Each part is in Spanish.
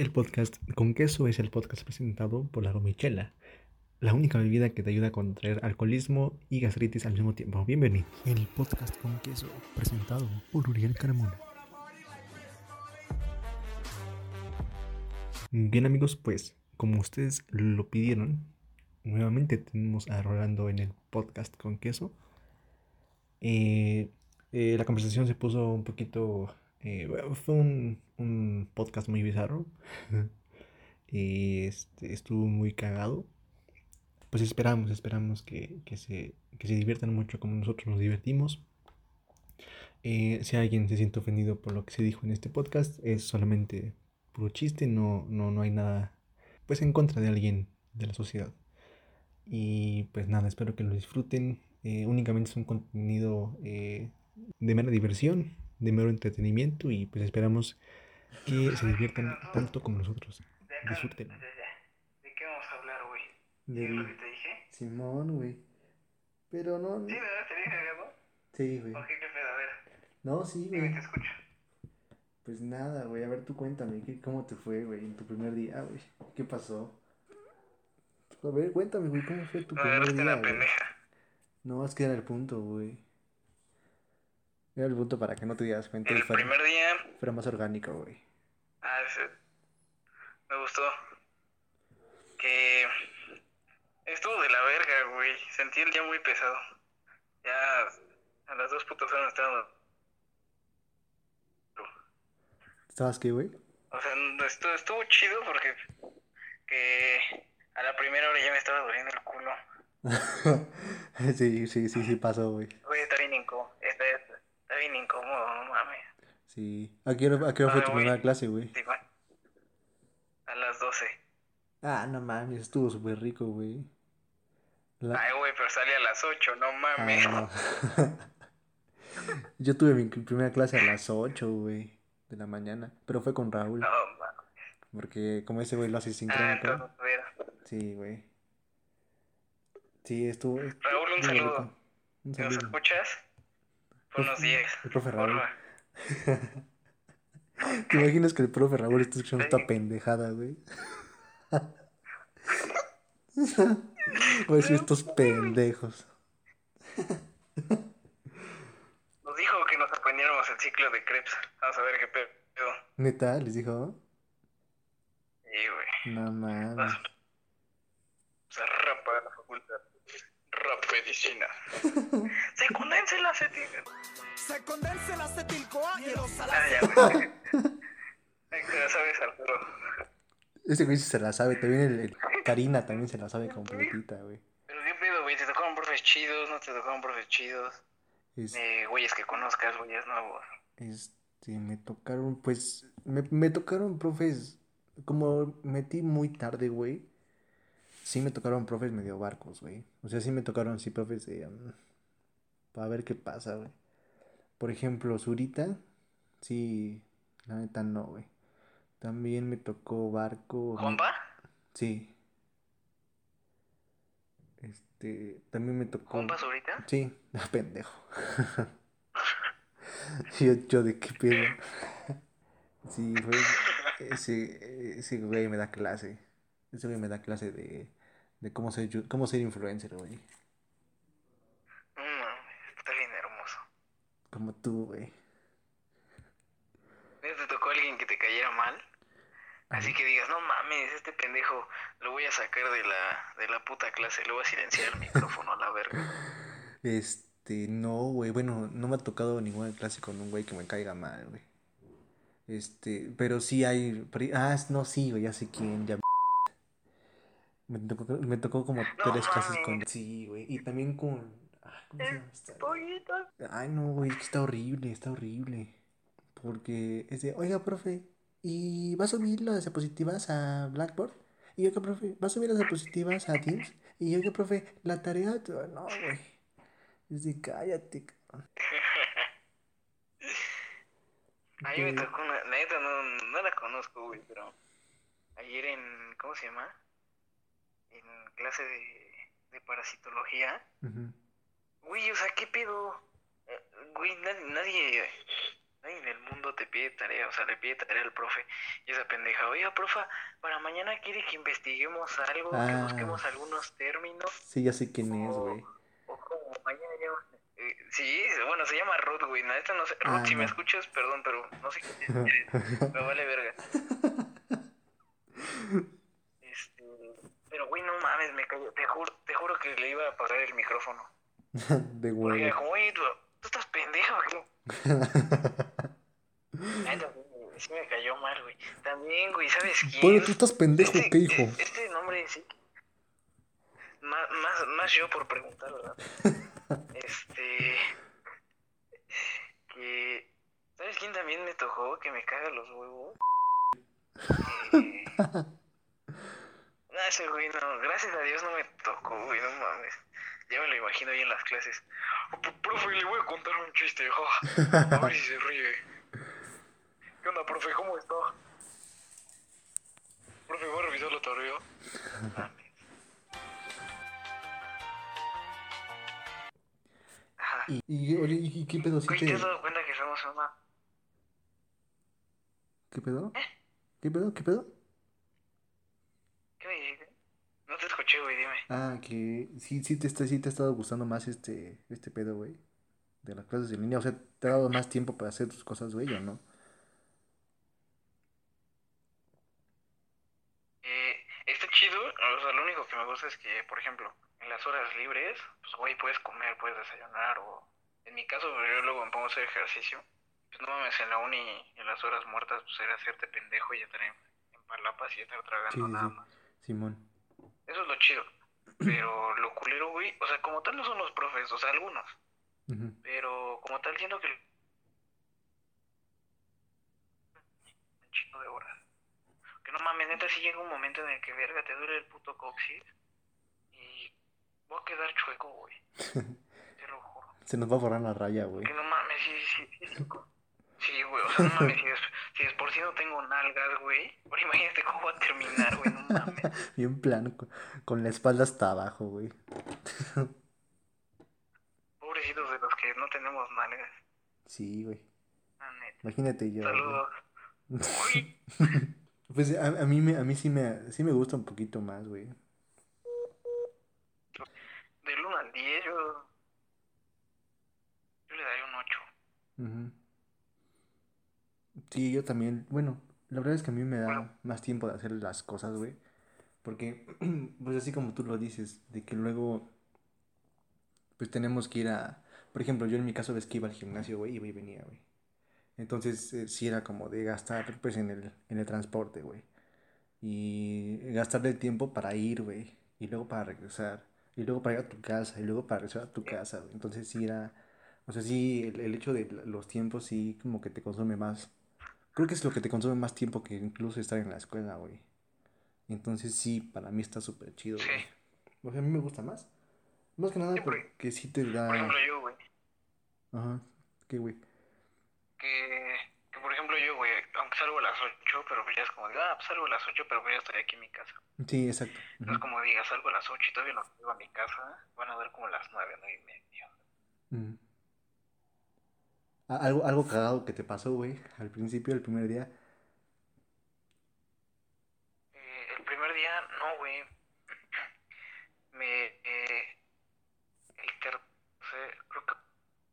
El podcast con queso es el podcast presentado por la Gomichela, la única bebida que te ayuda a contraer alcoholismo y gastritis al mismo tiempo. Bienvenido. El podcast con queso presentado por Uriel Carmona. Bien amigos, pues como ustedes lo pidieron, nuevamente tenemos a Rolando en el podcast con queso. Eh, eh, la conversación se puso un poquito... eh, fue un, un podcast muy bizarro. y este, estuvo muy cagado. Pues esperamos, esperamos que, que se, que se diviertan mucho como nosotros nos divertimos. Eh, si alguien se siente ofendido por lo que se dijo en este podcast, es solamente puro chiste, no, no, no hay nada pues en contra de alguien de la sociedad. Y pues nada, espero que lo disfruten. Eh, únicamente es un contenido eh, de mera diversión, de mero entretenimiento y pues esperamos que se diviertan tanto como nosotros. Disfruten. ¿De qué vamos a hablar, güey? Del- ¿Sí es lo que te dije? Simón, güey. Pero no, Sí, ¿verdad? ¿Te dije algo? Sí, güey. Ok, qué pedo, a ver. No, sí, Dime, te escucho. Pues nada, güey. A ver, tú cuéntame, ¿qué, ¿cómo te fue, güey, en tu primer día, güey? ¿Qué pasó? A ver, cuéntame, güey, ¿cómo fue tu Me primer día, una güey? pendeja. No, es que era el punto, güey. Era el punto para que no te dieras cuenta El fuera, primer día, fuera más orgánico, güey. ah, ese, me gustó. Que estuvo de la verga, güey. Sentí el día muy pesado. Ya a las dos putas horas estaba. ¿Estabas qué, güey? O sea, estuvo, estuvo chido porque que a la primera hora ya me estaba doliendo el culo. sí, sí, sí, sí pasó, güey. Güey, está bien incómodo. Bien incómodo, no mames. Sí. ¿A qué hora, a qué hora fue Ah, tu primera clase, güey? Sí. A las 12. Ah, no mames, estuvo súper rico, güey. La- Ay, güey, pero salí a las 8, no mames. Ah, no. Yo tuve mi primera clase a las 8, güey, de la mañana. Pero fue con Raúl. No, mames. Porque como ese güey lo hace Ah, sincrónico. mira. Sí, güey. Sí, estuvo. Raúl, un saludo. Un Si nos saludo. escuchas, buenos días. El profe Raúl. ¿Te imaginas que el profe Raúl está escuchando esta pendejada, güey? Decir estos pendejos. Nos dijo que nos aprendiéramos el ciclo de Krebs. Vamos a ver qué pedo. ¿Neta? ¿Les dijo? Sí, güey. No mames. Facultad. Rap medicina. Se condensa el acetil. Se condensa el acetilcoa y el Ah, oxalato. ya, güey. Sabes, Arturo. Se la sabe. También el, el- Karina también se la sabe completita, güey. Pero qué pedo, güey. ¿Te tocaron profes chidos? ¿No te tocaron profes chidos? Es- Eh, güeyes que conozcas, güeyes nuevos. Este, me tocaron, pues, me, me tocaron profes, como metí muy tarde, güey, sí me tocaron profes medio barcos, güey. O sea, sí me tocaron, sí, profes de, um, para ver qué pasa, güey. Por ejemplo, Zurita, sí, la neta no, güey. También me tocó barco. ¿Compa? Sí. Este, también me tocó. ¿Compas ahorita? Sí, ah, pendejo. yo, yo de qué pedo. Sí, fue. Ese, ese güey me da clase. Ese güey me da clase de, de cómo ser, cómo ser influencer, güey. No mames, está bien hermoso. Como tú, güey. ¿No te tocó alguien que te cayera mal? Así que digas, no mames, este pendejo lo voy a sacar de la, de la puta clase, le voy a silenciar el micrófono a la verga. Este, no, güey. Bueno, no me ha tocado ninguna clase con un güey que me caiga mal, güey. Este, pero sí hay. Ah, no, sí, güey, ya sé quién. Ya me tocó, me tocó como tres clases con. Sí, güey. Y también con. ah, ¿Cómo se llama esta? Ay, no, güey, es que está horrible, está horrible. Porque es de, oiga, profe, ¿y va a subir las diapositivas a Blackboard? Y que profe, ¿va a subir las diapositivas a Teams? Y yo, que profe, la tarea, no, güey. Es de, cállate. cabrón". A mí me tocó una, la neta no, no la conozco, güey, pero ayer en, ¿cómo se llama? Clase de, de parasitología, güey, o sea, ¿qué pedo? Eh, Güey, nadie, nadie, nadie en el mundo te pide tarea, o sea, le pide tarea al profe. Y esa pendeja, oiga, profa, para mañana quiere que investiguemos algo, que Ah. busquemos algunos términos. Sí, ya sé quién es, güey. o como mañana ya. eh, sí, bueno, se llama Ruth, güey. No, esta no sé. Ah, Ruth, si me escuchas, perdón, pero no sé quién eres. Me vale verga. Este, pero güey, no mames, me cayó. Te juro, te juro que le iba a apagar el micrófono. De Porque era huevo. como, oye, tú, tú estás pendejo, güey, sí me cayó mal, güey. También, güey, ¿sabes quién? Bueno, tú estás pendejo, Este- ¿qué hijo? e- Este nombre sí. Más, más, más yo por preguntar, ¿verdad? Este. Que. ¿Sabes quién también me tocó? Que me caga los huevos. Eh, no, ese güey no. Gracias a Dios no me tocó, güey, no mames. Ya me lo imagino ahí en las clases. Oh, profe, le voy a contar un chiste, ja. A ver si se ríe. ¿Qué onda, profe? ¿Cómo está? Profe, ¿va a revisar la tarea? Ajá. Y, y, ¿y qué pedo? ¿Sí Güey, te... ¿te has dado cuenta que somos una... ¿Qué pedo? ¿Qué pedo? ¿Qué pedo? ¿Qué me dijiste? No te escuché, güey, dime. Ah, que sí, sí te, está, sí te ha estado gustando más este, este pedo, güey. De las clases en línea. O sea, ¿te ha dado más tiempo para hacer tus cosas, güey, o no? Eh, está chido, o sea, lo único que me gusta es que, por ejemplo, en las horas libres, pues, güey, puedes comer, puedes desayunar, o... En mi caso, yo luego me pongo a hacer ejercicio. Pues no mames, en la uni, en las horas muertas, pues era hacerte pendejo y estar en, en palapas y estar tragando Sí, sí, nada sí. más. Simón. Eso es lo chido. Pero lo culero, güey, o sea, como tal no son los profes, o sea, algunos. Pero como tal siento que... Un chingo de horas. Que no mames, neta, si llega un momento en el que, verga, te duele el puto coxis. Y voy a quedar chueco, güey. Te lo juro. Se nos va a borrar la raya, güey. Que no mames, sí, sí, sí. Sí, güey, o sea, no mames, si es, si es por si no tengo nalgas, güey. Ahora imagínate cómo va a terminar, güey, no mames. Bien plano, con, con la espalda hasta abajo, güey. Pobrecitos de los que no tenemos nalgas. Sí, güey. Imagínate yo. Saludos. Pues a, a mí, me, a mí sí, me, sí me gusta un poquito más, güey. del 1 al 10, yo. Yo le daría un 8. Ujú. Sí, yo también. Bueno, la verdad es que a mí me da más tiempo de hacer las cosas, güey. Porque, pues así como tú lo dices, de que luego, pues tenemos que ir a... Por ejemplo, yo en mi caso ves que iba al gimnasio, güey, iba y venía, güey. Entonces, eh, sí era como de gastar, pues, en el, en el transporte, güey. Y gastarle tiempo para ir, güey. Y luego para regresar. Y luego para ir a tu casa. Y luego para regresar a tu casa, güey. Entonces, sí era... O sea, sí, el, el hecho de los tiempos sí como que te consume más. Creo que es lo que te consume más tiempo que incluso estar en la escuela, güey. Entonces sí, para mí está súper chido, Sí. güey. O sea, a mí me gusta más. Más que nada Sí, porque- porque sí te Por da... ejemplo, yo, güey. Ajá. ¿Qué, güey? Que, que, por ejemplo, yo, güey, aunque salgo a las 8, pero pues ya es como, de, ah, pues salgo a las 8, pero pues ya estoy aquí en mi casa. Sí, exacto. No es como diga, salgo a las 8 y todavía no llego a mi casa. Van a dar como las 9, 9 y media. Mm. A- Algo, algo cagado que te pasó, güey, al principio, el primer día. Eh, el primer día, no, güey. Me. Eh, el tercer. Creo que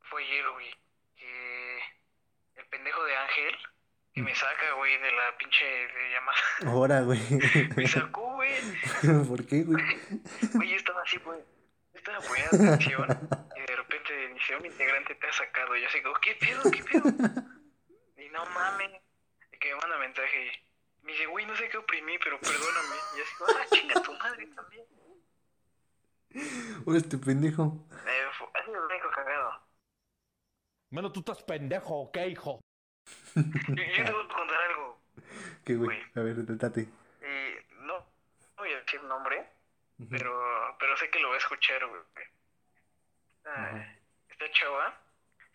fue ayer, güey. Que. El pendejo de Ángel. Que me saca, güey, de la pinche de llamada. Ahora, güey. Me sacó, güey. ¿Por qué, güey? Güey, yo estaba así, güey. Estaba poniendo atención. Y dice: Un integrante te ha sacado. Y yo así, como, ¿qué pedo? ¿Qué pedo? Y no mames. Y que me manda mensaje. Me dice, güey, no sé qué oprimí, pero perdóname. Y así, ah, chinga tu madre también. Ahora este pendejo. Eh, fu- ha sido lo único cagado. Bueno, tú estás pendejo, ¿o qué, hijo? Yo, yo te voy a contar algo. ¿Qué, güey? A ver, tratate. Y no, no voy a decir nombre, pero, pero sé que lo va a escuchar, güey. Ah, Ajá. Esta chava,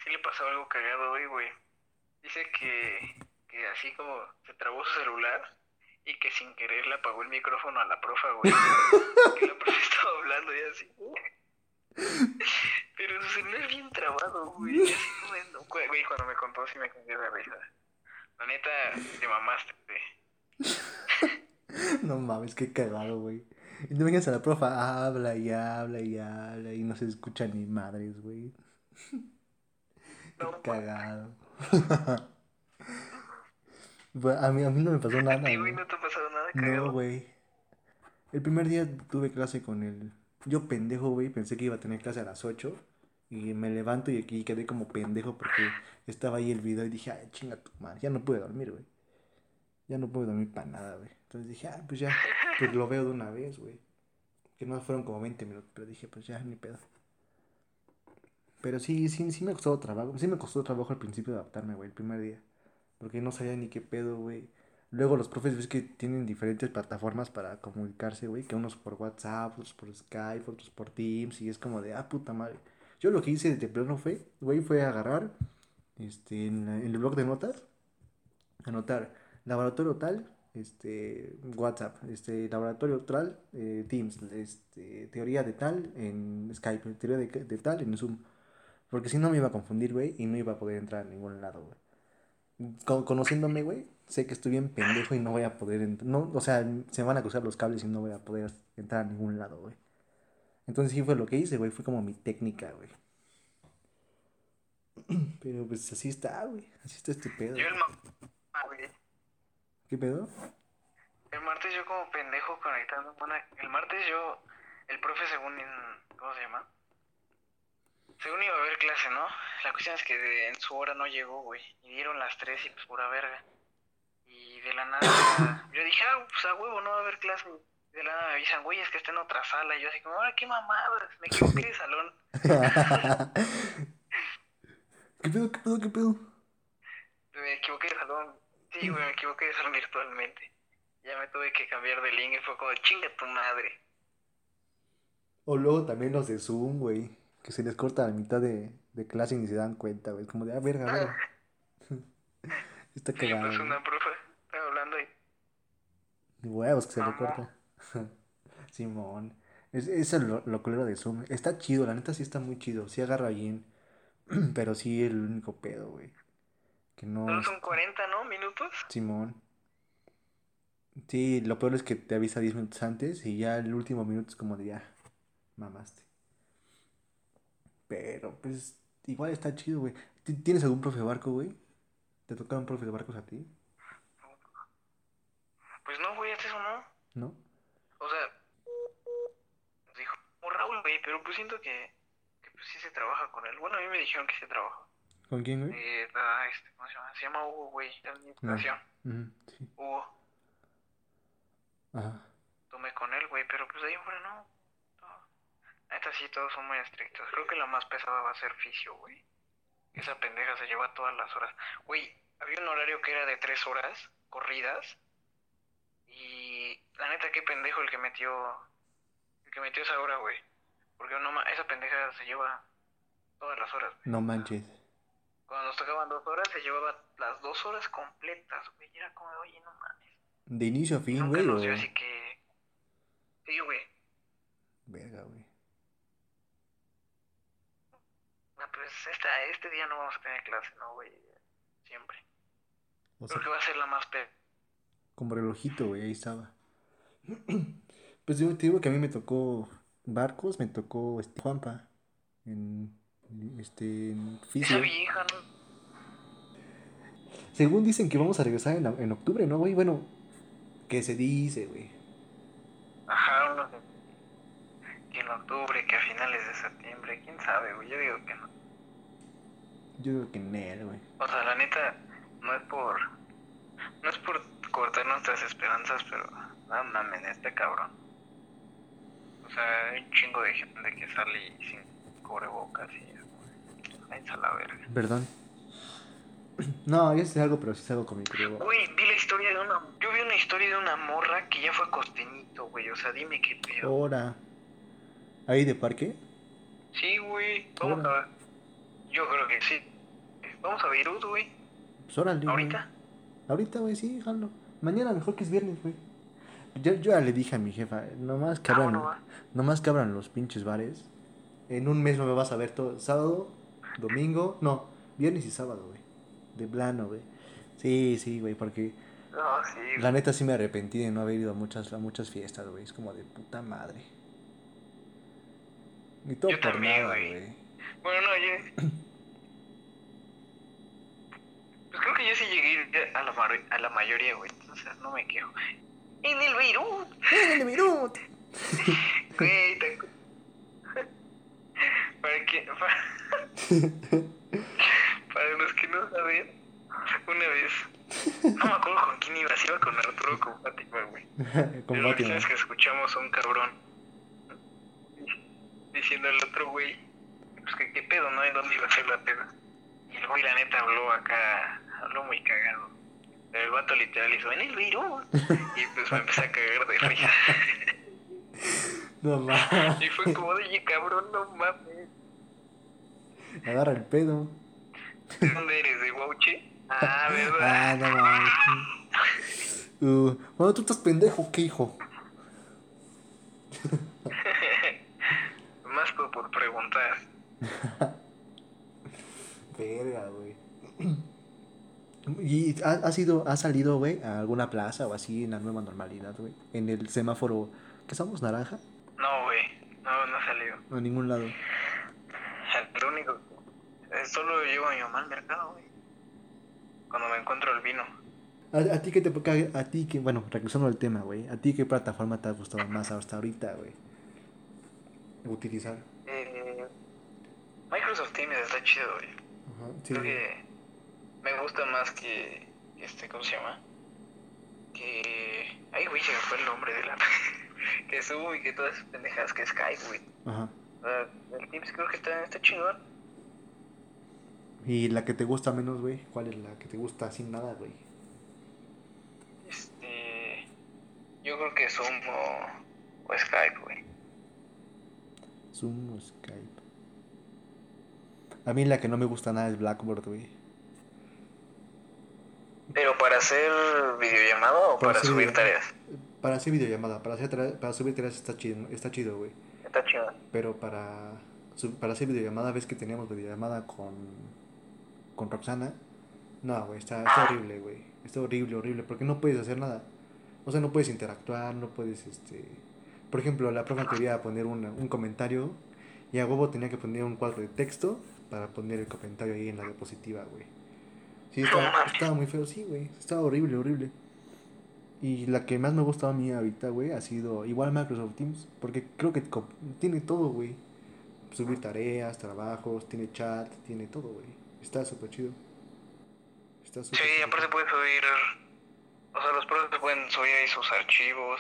sí le pasó algo cagado hoy, güey. Dice que, que así como se trabó su celular y que sin querer le apagó el micrófono a la profa, güey. que la profa estaba hablando y así. Pero su celular bien trabado, güey. Así como en- Güey, cuando me contó sí me cambié de risa. La neta, te mamaste, güey. No mames, qué cagado, güey. Y no vengas a la profa, habla y habla y habla y no se escucha ni madres, güey. Qué cagado. A mí, a mí no me pasó A nada, ti, güey, no te ha pasado nada No, cagado. güey. El primer día tuve clase con el... Yo pendejo, güey, pensé que iba a tener clase a las 8 y me levanto y aquí quedé como pendejo porque estaba ahí el video y dije, ay, chinga tu madre, ya no pude dormir, güey. Ya no pude dormir para nada, güey. Entonces dije, ah, pues ya, pues lo veo de una vez, güey. Que no fueron como 20 minutos, pero dije, pues ya, ni pedo. Pero sí, sí, sí me costó trabajo, sí me costó trabajo al principio adaptarme, güey, el primer día. Porque no sabía ni qué pedo, güey. Luego los profes ves que tienen diferentes plataformas para comunicarse, güey, que unos por WhatsApp, otros por Skype, otros por Teams, y es como de, ah, puta madre. Yo lo que hice de plano fue, güey, fue agarrar, este, en el blog de notas, anotar laboratorio tal, este, WhatsApp, este, laboratorio tal, eh, Teams, este, teoría de tal en Skype, teoría de, de tal en Zoom. Porque si no me iba a confundir, güey, y no iba a poder entrar a ningún lado, güey co- conociéndome, güey, sé que estoy bien pendejo y no voy a poder entrar. No, o sea, se van a cruzar los cables y no voy a poder entrar a ningún lado, güey. Entonces sí fue lo que hice, güey. Fue como mi técnica, güey. Pero pues así está, güey. Así está este pedo. Yo el ah, güey. ¿Qué pedo? El martes yo como pendejo conectando. Bueno, el martes yo, el profe según, en- ¿cómo se llama? Según iba a haber clase, ¿no? La cuestión es que de- en su hora no llegó, güey. Y dieron las tres y pues pura verga. Y de la nada, yo dije, ah, pues a huevo, no va a haber clase. Y de la nada me avisan, güey, es que está en otra sala. Y yo así como, ahora qué mamadas, me equivoqué de salón. ¿Qué pedo, qué pedo, qué pedo? Me equivoqué de salón. Sí, güey, me equivoqué de salón virtualmente. Ya me tuve que cambiar de link y fue como, chinga tu madre. O luego también los de Zoom, güey. Que se les corta la mitad de, de clase y ni se dan cuenta, güey. Es como de, ah, verga, verga. Está Sí, cagado. pues güey. una profe hablando y Huevos que se le corta. Simón. Es, eso es lo, lo culero de Zoom. Está chido, la neta sí está muy chido. Sí agarra bien. Pero sí el único pedo, güey. Que no. solo son 40, ¿no? Minutos. Simón. Sí, lo peor es que te avisa 10 minutos antes y ya el último minuto es como de ya. Mamaste. Pero pues igual está chido, güey. ¿Ti- ¿Tienes algún profe de barco, güey? ¿Te tocaron profe de barcos a ti? Pues no, güey, hasta eso no. ¿No? O sea, dijo, como Raúl, güey, pero pues siento que, que pues sí se trabaja con él. Bueno, a mí me dijeron que se trabaja. ¿Con quién, güey? Eh, este, ¿cómo se llama? Se llama Hugo, güey, de administración. Sí. Hugo, Ajá. tomé con él, güey, pero pues ahí fuera no. Neta sí, todos son muy estrictos. Creo que la más pesada va a ser fisio, güey. Esa pendeja se lleva todas las horas. Güey, había un horario que era de tres horas corridas. Y la neta, qué pendejo el que metió. El que metió esa hora, güey. Porque no esa pendeja se lleva todas las horas. güey. No manches. Cuando nos tocaban dos horas, se llevaba las dos horas completas, güey. Y era como, oye, no mames. ¿De inicio a fin, Nunca güey? nos dio así que. Sí, güey. Verga, güey. Pues esta, este día no vamos a tener clase, ¿no, güey? Siempre. O sea, Creo que va a ser la más pe... como relojito, güey, ahí estaba. Pues yo te digo que a mí me tocó barcos, me tocó este, Juanpa. En, este, en vieja, ¿no? Según dicen que vamos a regresar en, en octubre, ¿no, güey? Bueno, que se dice, güey. Ajá, en octubre, que a finales de septiembre, quién sabe, güey. Yo digo que no. Yo digo que en él, güey. O sea, la neta, no es por. No es por cortar nuestras esperanzas, pero. No mames, este cabrón. O sea, hay un chingo de gente que sale y sin cubrebocas y. es como, Váyanse a la verga. Perdón. No, yo sé algo, pero sí salgo con mi creo. Güey, vi la historia de una. Yo vi una historia de una morra que ya fue costeñito, güey. O sea, dime qué pedo. Ahora. ¿Ahí de parque? Sí, güey. Vamos a. Yo creo que sí. Vamos a Beirut, güey. Pues órale, güey. Ahorita. Ahorita, güey, sí, jalo. Mañana mejor que es viernes, güey. Yo, yo ya le dije a mi jefa, nomás que Ah, abran, bueno, va. nomás que abran los pinches bares En un mes no me vas a ver todo. Sábado, domingo, no, viernes y sábado, güey. De plano, güey. Sí, sí, güey, porque No, sí, güey. la neta sí me arrepentí de no haber ido a muchas, a muchas fiestas, güey. Es como de puta madre. Ni todo Yo por también, güey. Bueno, no, yo. Pues creo que yo sí llegué a la, mar- a la mayoría, güey. Entonces no me quejo. En el Beirut, ¡En el Beirut! güey. te Para que. Para, para los que no saben, una vez. No me acuerdo con quién iba. Si iba con Arturo o con Fátima, güey. Con Fátima. que escuchamos a un cabrón diciendo al otro güey, pues que qué pedo, ¿no? ¿En dónde iba a ser la peda? Y el güey, la neta, habló acá, habló muy cagado. El vato literal hizo, en el Beirut. Y pues me empecé a cagar de risa. No mames. Y fue como, oye, cabrón, no mames. Agarra el pedo. ¿De dónde eres? ¿De Guauche? Ah, ¿verdad? Ah, no mames. Uh, bueno, tú estás pendejo, ¿qué hijo? Por, preguntar. Verga, güey. ¿Y ha- has ido, has salido, güey, a alguna plaza o así en la nueva normalidad, güey? En el semáforo, ¿qué somos, naranja? No, güey, no, no ha salido. No, a ningún lado. Lo único, eh, solo llevo a mi mamá al mercado, güey. Cuando me encuentro el vino. ¿A, a ti qué te a ti qué, bueno, regresando al tema, güey, ¿a ti qué plataforma te ha gustado más hasta ahorita, güey? Utilizar. Microsoft Teams está chido, güey. Ajá, sí. Creo que me gusta más que, este, ¿cómo se llama? Que... Ay, güey, se me fue el nombre de la... que Zoom y que todas esas pendejadas que Skype, güey. Ajá. Sea, el Teams creo que está, está chingón. ¿Y la que te gusta menos, güey? ¿Cuál es la que te gusta sin nada, güey? Este... Yo creo que Zoom o, o Skype, güey. Zoom o Skype. A mí la que no me gusta nada es Blackboard, güey. ¿Pero para hacer videollamada o Para subir tareas? Para hacer videollamada, para, hacer para subir tareas está chido, está chido, güey. Está chido. Pero para, para hacer videollamada, ves que teníamos videollamada con, con Roxana. No, güey, está, está horrible, güey. Está horrible, horrible, porque no puedes hacer nada. O sea, no puedes interactuar, no puedes, este... Por ejemplo, la profe quería poner una- un comentario y a huevo tenía que poner un cuadro de texto para poner el comentario ahí en la diapositiva, güey. Sí, estaba, estaba muy feo, sí, güey. Estaba horrible, horrible. Y la que más me ha gustado a mí ahorita, güey, ha sido igual Microsoft Teams. Porque creo que tiene todo, güey. Subir tareas, trabajos, tiene chat, tiene todo, güey. Está súper chido. Está súper Sí, súper aparte chido. puedes subir, o sea, los profes pueden subir ahí sus archivos,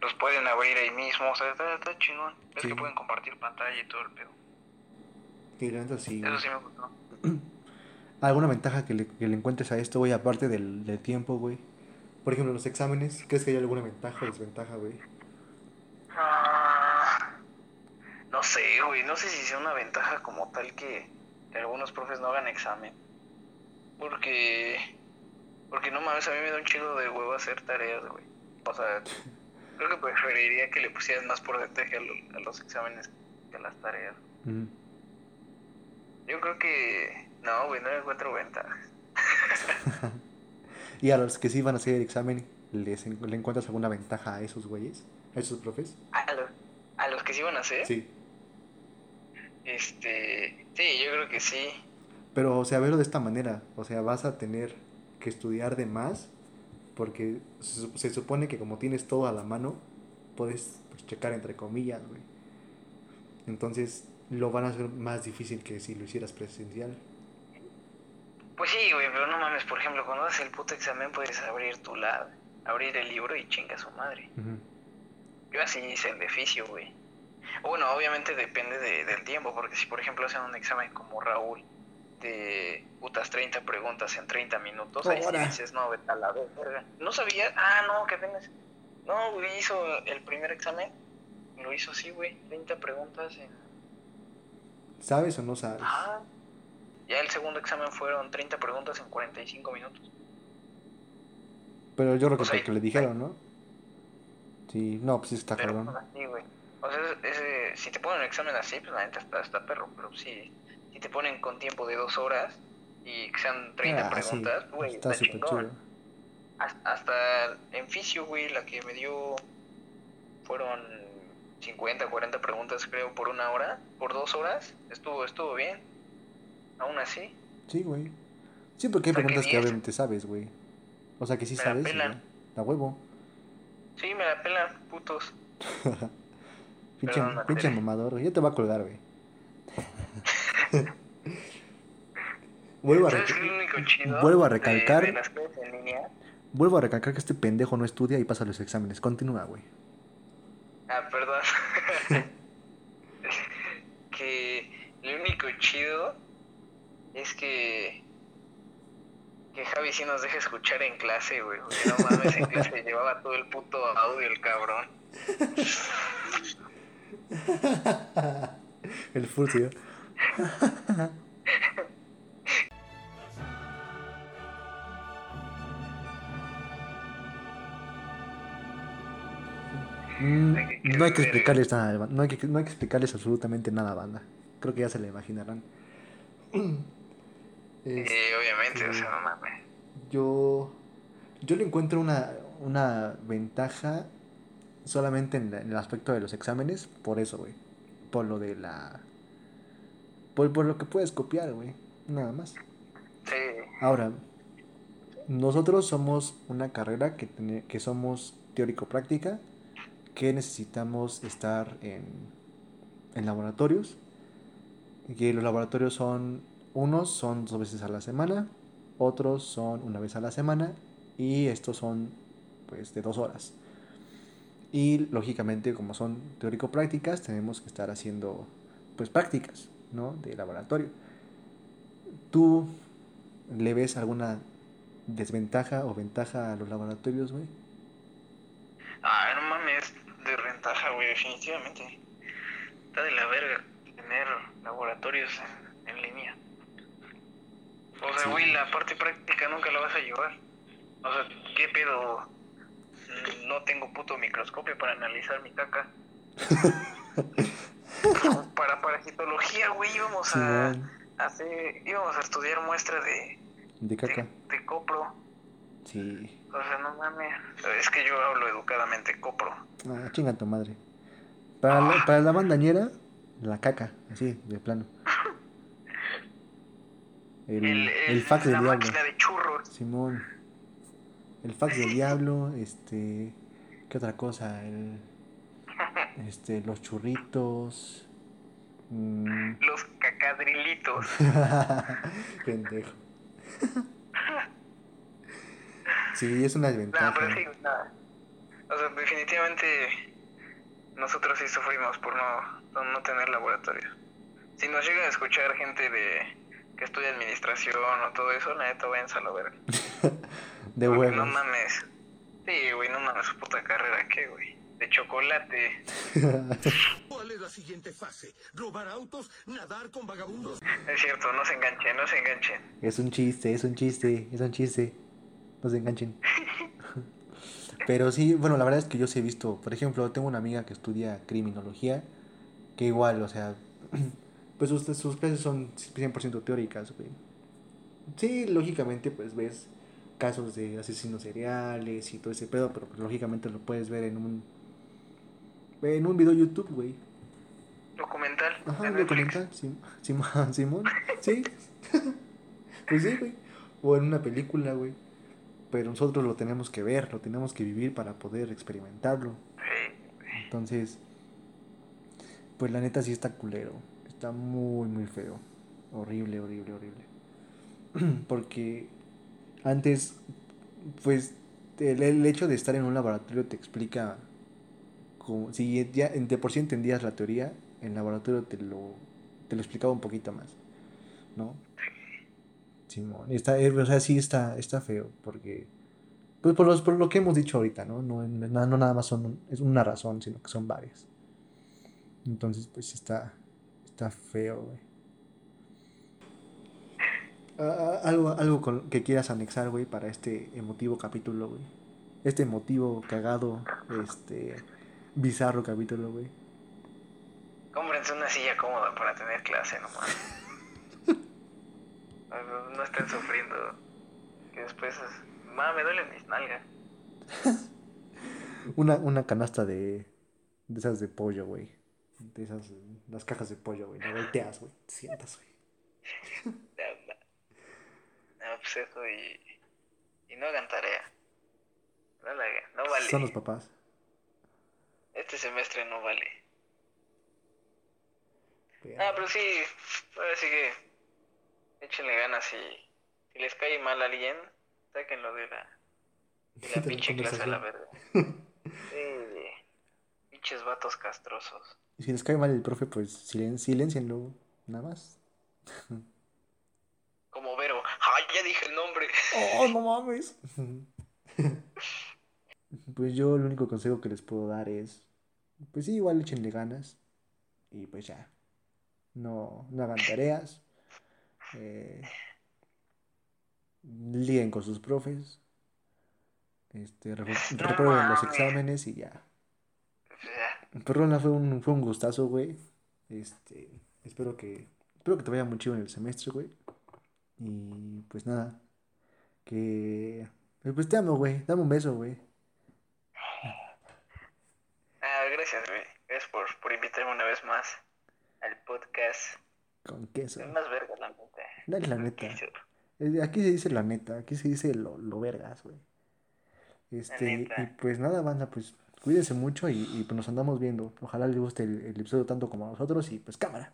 los pueden abrir ahí mismo, o sea, está, está chingón. Es Sí. que pueden compartir pantalla y todo el pedo. Sí, sí. Eso sí me gustó. ¿Alguna ventaja que le, que le encuentres a esto, güey, aparte del, del tiempo, güey? Por ejemplo, los exámenes, ¿crees que hay alguna ventaja o desventaja, güey? Ah, no sé, güey, no sé si sea una ventaja como tal que, que algunos profes no hagan examen. Porque, porque no mames, a mí me da un chingo de huevo hacer tareas, güey. O sea, creo que preferiría que le pusieran más porcentaje a, lo- a los exámenes que a las tareas. Ujú. Yo creo que no, güey, no le encuentro ventaja. Y a los que sí van a hacer el examen, ¿les en- ¿le encuentras alguna ventaja a esos güeyes? ¿A esos profes? A los, a los que sí van a hacer, Sí. este, sí, yo creo que sí. Pero, o sea, verlo de esta manera. O sea, vas a tener que estudiar de más porque se, se supone que como tienes todo a la mano, puedes pues, checar entre comillas, güey. Entonces, lo van a hacer más difícil que si lo hicieras presencial. Pues sí, güey, pero no mames, por ejemplo, cuando haces el puto examen puedes abrir tu lab, abrir el libro y chinga su madre. Yo así hice el deficio, güey. Bueno, obviamente depende de- del tiempo, porque si por ejemplo hacen un examen como Raúl de putas 30 preguntas en 30 minutos, ahí sí dices, no, vete a la verga. No sabía, ah, no, que apenas. No, güey, hizo el primer examen, lo hizo así, güey, 30 preguntas en ¿Sabes o no sabes? Ajá. Ya el segundo examen fueron 30 preguntas en 45 minutos. Pero yo creo que O sea, porque le dijeron, ¿no? Sí, no, pues está Pero cabrón. pues, güey. O sea, ese, si te ponen un examen así, pues la neta está, está perro, pero si, si te ponen con tiempo de dos horas y que sean 30 Ah, sí, preguntas, güey, está está, súper chingón. chido. Has- Hasta en fisio, güey, la que me dio fueron 50, 40 preguntas, creo, por una hora, por dos horas, estuvo, estuvo bien. Aún así, Sí, güey. Sí, porque hay preguntas que 10. obviamente sabes, güey. O sea, que sí Me la sabes. pelan. ya. La huevo. sí, me la pelan, putos. Pinche, Perdón, pinche mamador, güey. Ya te va a colgar, güey. vuelvo, a vuelvo a recalcar. De, las clases en línea. vuelvo a recalcar que este pendejo no estudia y pasa los exámenes. Continúa, güey. Ah, perdón. que lo único chido es que que Javi sí nos deja escuchar en clase, güey. No mames, en clase llevaba todo el puto audio el cabrón. El furcio. Mm, No hay que explicarles nada, no hay que, no hay que explicarles absolutamente nada, banda. Creo que ya se la imaginarán. Es- Sí, obviamente, o sí. sea, no mames. yo, yo le encuentro una, una ventaja solamente en, la- en el aspecto de los exámenes, por eso, güey. Por lo de la... Por, por lo que puedes copiar, güey. Nada más. Sí, Ahora, nosotros somos una carrera que, tiene- que somos teórico-práctica, que necesitamos estar en, en laboratorios, que los laboratorios son, unos son dos veces a la semana, otros son una vez a la semana, y estos son pues de dos horas. Y lógicamente, como son teórico-prácticas, tenemos que estar haciendo pues prácticas, ¿no? De laboratorio. ¿Tú le ves alguna desventaja o ventaja a los laboratorios, güey? Ah, no mames, desventaja, güey, definitivamente. Está de la verga tener laboratorios en, en línea. O sea, Sí. güey, la parte práctica nunca la vas a llevar. O sea, ¿qué pedo? No tengo puto microscopio para analizar mi caca. para parasitología, güey, íbamos a, a hacer, íbamos a estudiar muestra de, de de, caca. de copro. Sí. O sea, no mames. Es que yo hablo educadamente copro. Ah, chinga tu madre. Para la, para la bandañera, la caca, así, de plano. El, El, el fax del diablo. máquina de churros. Simón. El fax del diablo, este. ¿Qué otra cosa? El, este, los churritos. mm, Los cacadrilitos. Pendejo. Sí, es una No, desventaja. pero sí, nada. O sea, definitivamente nosotros sí sufrimos por no, no, no tener laboratorios. Si nos llega a escuchar gente de que estudia administración o todo eso, la neta, váyanse a la verga. De huevos. No mames. Sí, güey, no mames, su puta carrera, ¿qué, güey? De chocolate. ¿Cuál es la siguiente fase? ¿Robar autos? ¿Nadar con vagabundos? Es cierto, no se enganchen, no se enganchen. Es un chiste, es un chiste, es un chiste. No se enganchen. Pero sí, bueno, la verdad es que yo sí he visto, por ejemplo, tengo una amiga que estudia criminología, que igual, o sea, pues sus, sus clases son 100% teóricas, güey. Sí, lógicamente, pues ves casos de asesinos seriales y todo ese pedo, pero pues, lógicamente lo puedes ver en un en un video YouTube, güey. Documental. Ajá, un documental, Sim- Simón, Simón, sí. pues sí, güey. O en una película, güey. Pero nosotros lo tenemos que ver, lo tenemos que vivir para poder experimentarlo. Entonces, pues la neta sí está culero. Está muy, muy feo. Horrible, horrible, horrible. Porque antes, pues, el, el hecho de estar en un laboratorio te explica, como, si ya de por sí entendías la teoría, el laboratorio te lo, te lo explicaba un poquito más, ¿no? Simón, está, eh, o sea, sí está, está feo, porque, pues por, los, por lo que hemos dicho ahorita, ¿no? No, no, no nada más son, es una razón, sino que son varias. Entonces, pues está, está feo, güey. Ah, ah, algo algo con- que quieras anexar, güey, para este emotivo capítulo, güey. Este emotivo, cagado, este, bizarro capítulo, güey. Cómprense una silla cómoda para tener clase nomás. No, no- no estén sufriendo. Que después, es- ma, me duelen mis nalgas. Una, una canasta de, de esas de pollo, güey. De esas, las cajas de pollo, güey. La volteas, güey. Te sientas, güey. No, pues eso y, y no hagan tarea. No la hagan, no vale. Son los papás. Este semestre no vale. Ah, pero sí, ahora sí que échenle ganas y si les cae mal a alguien, sáquenlo de la, de la pinche clase a la verga. Sí, pinches vatos castrosos. Y si les cae mal el profe, pues silen silencienlo. Nada más. Como Vero. ¡Ay, ya dije el nombre! ¡Oh, no mames! Pues yo el único consejo que les puedo dar es, pues sí, igual échenle ganas y pues ya, no, no hagan tareas, eh, con sus profes, este, reprueben los exámenes y ya. Ya. Perdona, fue un, fue un gustazo, güey. Este, espero que, espero que te vaya muy chido en el semestre, güey. Y pues nada, que, pues te amo, güey. Dame un beso, güey. Ah, gracias, güey. Gracias por, por invitarme una vez más al podcast. Con queso. Es más verga, la neta. No es la Con neta. queso. Eh, Aquí se dice la neta, aquí se dice lo, lo vergas, güey. Este, y pues nada, banda, pues cuídense mucho y, y pues nos andamos viendo. Ojalá les guste el, el episodio tanto como a nosotros y pues cámara.